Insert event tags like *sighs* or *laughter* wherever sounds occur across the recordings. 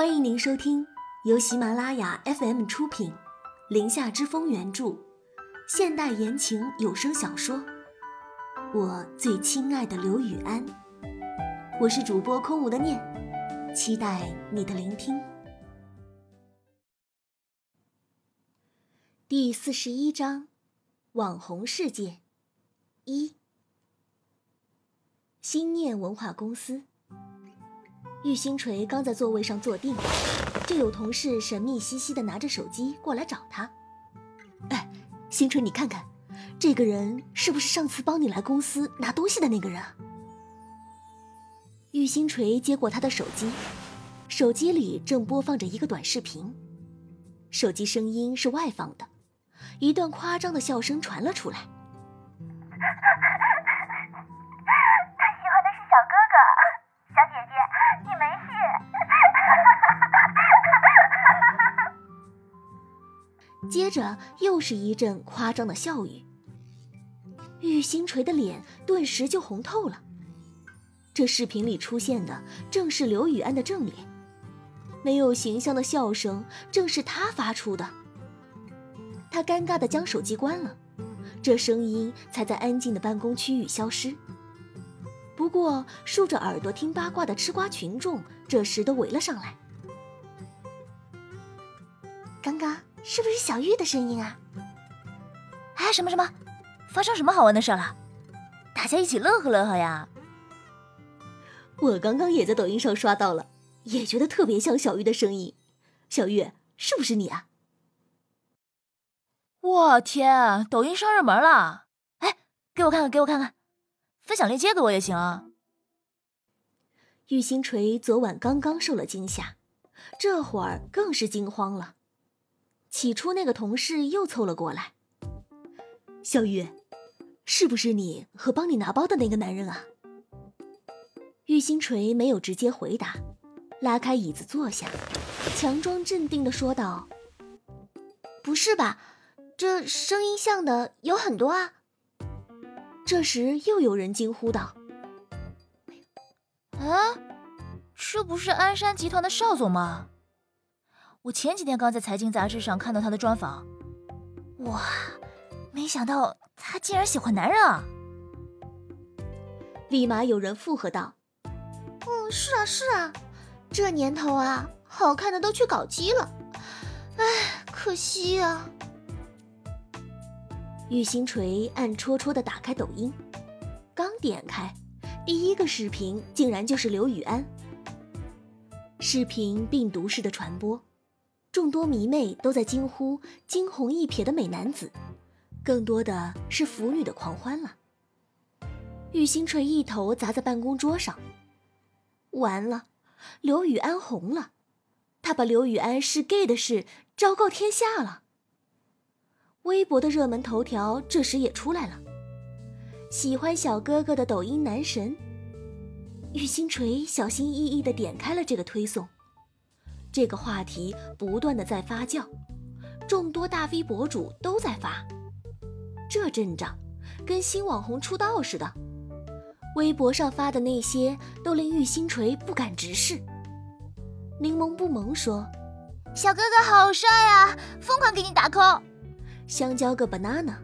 欢迎您收听由喜马拉雅 FM 出品，《林下之风》原著，现代言情有声小说《我最亲爱的刘雨安》。我是主播空无的念，期待你的聆听。第四十一章：网红世界一。心念文化公司。玉星锤刚在座位上坐定，就有同事神秘兮兮的拿着手机过来找他。哎，星锤，你看看，这个人是不是上次帮你来公司拿东西的那个人？玉星锤接过他的手机，手机里正播放着一个短视频，手机声音是外放的，一段夸张的笑声传了出来。接着又是一阵夸张的笑语，玉星锤的脸顿时就红透了。这视频里出现的正是刘雨安的正脸，没有形象的笑声正是他发出的。他尴尬的将手机关了，这声音才在安静的办公区域消失。不过竖着耳朵听八卦的吃瓜群众这时都围了上来。刚刚。是不是小玉的声音啊？哎，什么什么？发生什么好玩的事了？大家一起乐呵乐呵呀！我刚刚也在抖音上刷到了，也觉得特别像小玉的声音。小玉，是不是你啊？我天，抖音上热门了！哎，给我看看，给我看看，分享链接给我也行啊。玉星锤昨晚刚刚受了惊吓，这会儿更是惊慌了。起初，那个同事又凑了过来。小玉，是不是你和帮你拿包的那个男人啊？玉星锤没有直接回答，拉开椅子坐下，强装镇定的说道：“不是吧？这声音像的有很多啊。”这时，又有人惊呼道：“啊，这不是鞍山集团的邵总吗？”我前几天刚在财经杂志上看到他的专访，哇，没想到他竟然喜欢男人啊！立马有人附和道：“嗯，是啊是啊，这年头啊，好看的都去搞基了，唉，可惜啊。”玉星锤暗戳戳的打开抖音，刚点开，第一个视频竟然就是刘雨安。视频病毒式的传播。众多迷妹都在惊呼“惊鸿一瞥的美男子”，更多的是腐女的狂欢了。玉星锤一头砸在办公桌上，完了，刘雨安红了，他把刘雨安是 gay 的事昭告天下了。微博的热门头条这时也出来了：喜欢小哥哥的抖音男神。玉星锤小心翼翼地点开了这个推送。这个话题不断的在发酵，众多大 V 博主都在发，这阵仗跟新网红出道似的。微博上发的那些都令玉星锤不敢直视。柠檬不萌说：“小哥哥好帅啊，疯狂给你打 call。”香蕉个 banana，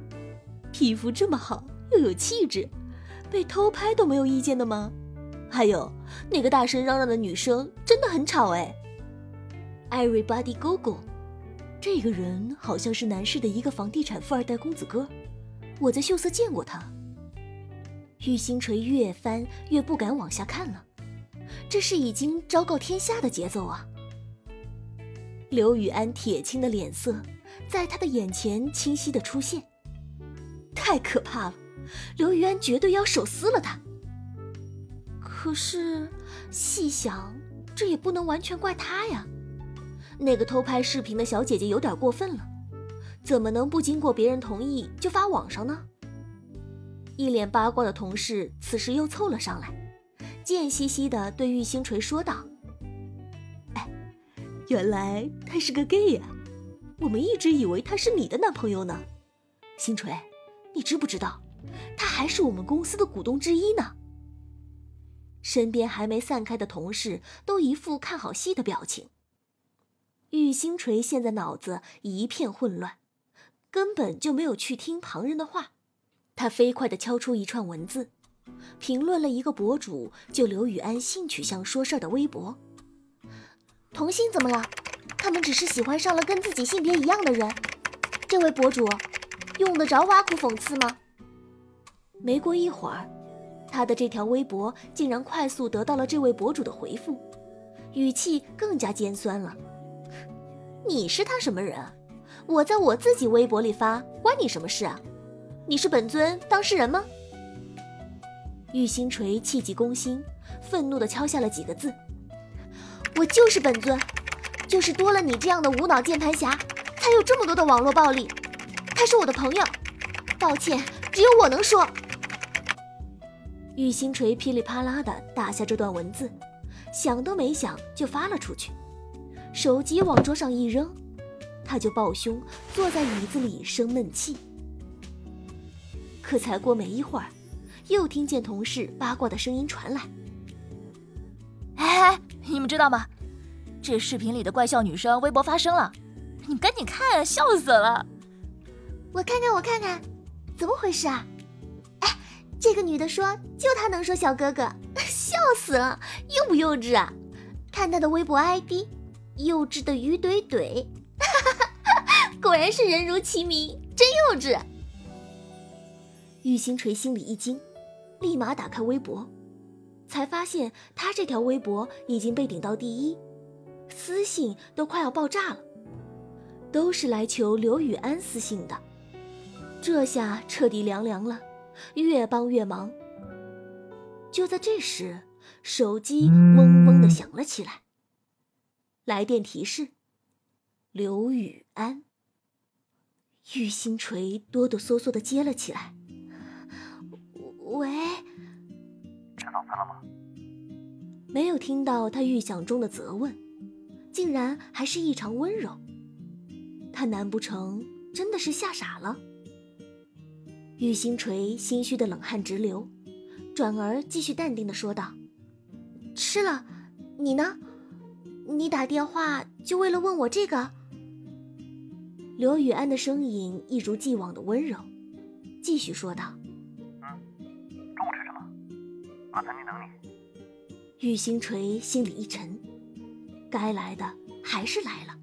皮肤这么好又有气质，被偷拍都没有意见的吗？还有那个大声嚷嚷的女生真的很吵哎。Everybody go go，这个人好像是南市的一个房地产富二代公子哥，我在秀色见过他。玉星锤越翻越不敢往下看了，这是已经昭告天下的节奏啊！刘雨安铁青的脸色在他的眼前清晰的出现，太可怕了！刘雨安绝对要手撕了他。可是细想，这也不能完全怪他呀。那个偷拍视频的小姐姐有点过分了，怎么能不经过别人同意就发网上呢？一脸八卦的同事此时又凑了上来，贱兮兮的对玉星锤说道：“哎，原来他是个 gay 啊，我们一直以为他是你的男朋友呢。星锤，你知不知道，他还是我们公司的股东之一呢？”身边还没散开的同事都一副看好戏的表情。玉星锤现在脑子一片混乱，根本就没有去听旁人的话。他飞快地敲出一串文字，评论了一个博主就刘雨安性取向说事儿的微博。同性怎么了？他们只是喜欢上了跟自己性别一样的人。这位博主用得着挖苦讽刺吗？没过一会儿，他的这条微博竟然快速得到了这位博主的回复，语气更加尖酸了。你是他什么人？我在我自己微博里发，关你什么事啊？你是本尊当事人吗？玉星锤气急攻心，愤怒地敲下了几个字：“我就是本尊，就是多了你这样的无脑键盘侠，才有这么多的网络暴力。他是我的朋友，抱歉，只有我能说。”玉星锤噼里啪啦地打下这段文字，想都没想就发了出去，手机往桌上一扔，他就抱胸坐在椅子里生闷气。可才过没一会儿，又听见同事八卦的声音传来：“哎，你们知道吗？这视频里的怪笑女生微博发声了，你们赶紧看，笑死了！我看看，我看看，怎么回事啊？哎，这个女的说，就她能说小哥哥，笑死了，幼不幼稚啊？看她的微博 ID，幼稚的鱼怼怼，*laughs* 果然是人如其名，真幼稚。”玉星锤心里一惊，立马打开微博，才发现他这条微博已经被顶到第一，私信都快要爆炸了，都是来求刘雨安私信的。这下彻底凉凉了，越帮越忙。就在这时，手机嗡嗡的响了起来，来电提示：刘雨安。玉星锤哆哆嗦嗦的接了起来。喂，吃早餐了吗？没有听到他预想中的责问，竟然还是异常温柔。他难不成真的是吓傻了？玉星锤心虚的冷汗直流，转而继续淡定的说道：“吃了，你呢？你打电话就为了问我这个？”刘雨安的声音一如既往的温柔，继续说道。把餐厅等你。玉星锤心里一沉，该来的还是来了，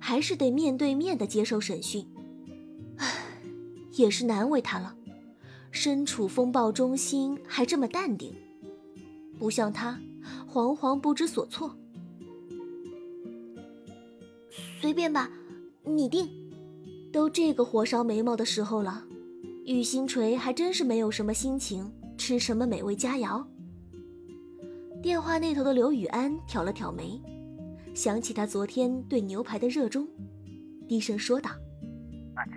还是得面对面的接受审讯。唉，也是难为他了，身处风暴中心还这么淡定，不像他，惶惶不知所措。随便吧，你定。都这个火烧眉毛的时候了，玉星锤还真是没有什么心情。吃什么美味佳肴？电话那头的刘雨安挑了挑眉，想起他昨天对牛排的热衷，低声说道：“那就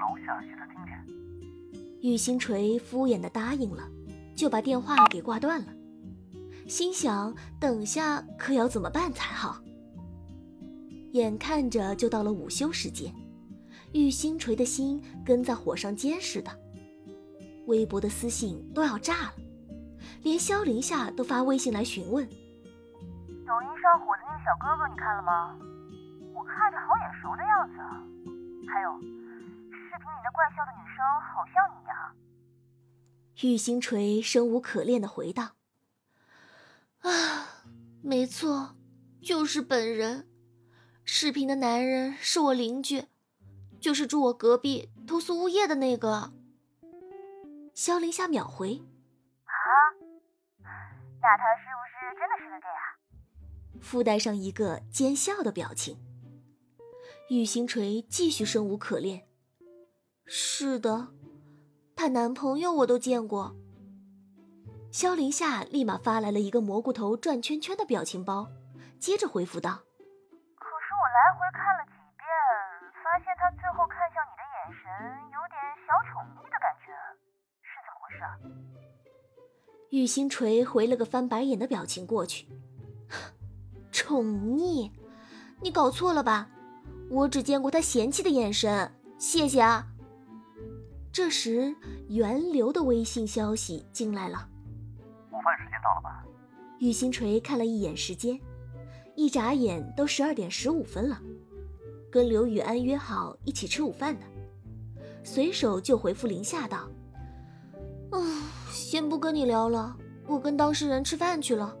楼下西餐厅见。”玉星锤敷衍的答应了，就把电话给挂断了，心想等下可要怎么办才好。眼看着就到了午休时间，玉星锤的心跟在火上煎似的。微博的私信都要炸了，连萧凌夏都发微信来询问：“抖音上火的那个小哥哥，你看了吗？我看着好眼熟的样子啊。还有，视频里那怪笑的女生好像你呀。”玉星锤生无可恋的回道：“ *sighs* 啊，没错，就是本人。视频的男人是我邻居，就是住我隔壁投诉物业的那个。”肖林夏秒回：“啊，那他是不是真的是个 gay 啊？”附带上一个奸笑的表情。玉星锤继续生无可恋：“是的，她男朋友我都见过。”萧林夏立马发来了一个蘑菇头转圈圈的表情包，接着回复道：“可是我来回看了几遍，发现他最后看向你的眼神有点小宠溺的感觉。”是怎么回事玉星锤回了个翻白眼的表情过去。*sighs* 宠溺？你搞错了吧？我只见过他嫌弃的眼神。谢谢啊。这时，源流的微信消息进来了。午饭时间到了吧？玉星锤看了一眼时间，一眨眼都十二点十五分了，跟刘雨安约好一起吃午饭的。随手就回复林夏道：“嗯，先不跟你聊了，我跟当事人吃饭去了。”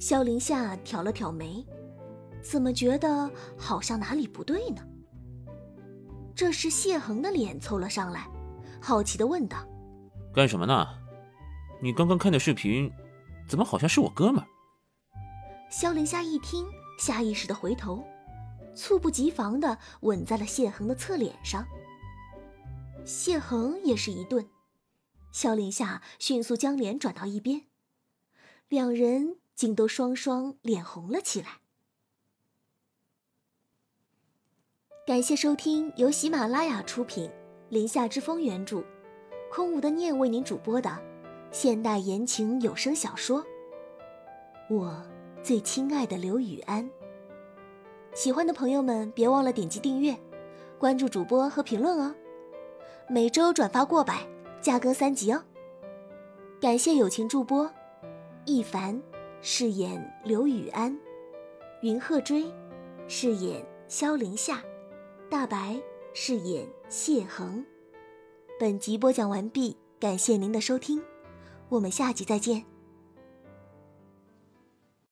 萧林夏挑了挑眉，怎么觉得好像哪里不对呢？这时谢恒的脸凑了上来，好奇的问道：“干什么呢？你刚刚看的视频，怎么好像是我哥们儿？”萧凌夏一听，下意识的回头，猝不及防的吻在了谢恒的侧脸上。谢恒也是一顿，萧凌夏迅速将脸转到一边，两人竟都双双脸红了起来。感谢收听由喜马拉雅出品，《林夏之风》原著，空无的念为您主播的现代言情有声小说《我最亲爱的刘雨安》。喜欢的朋友们别忘了点击订阅、关注主播和评论哦。每周转发过百，价格三级哦。感谢友情助播，一凡饰演刘雨安，云鹤追饰演萧凌夏，大白饰演谢恒。本集播讲完毕，感谢您的收听，我们下集再见。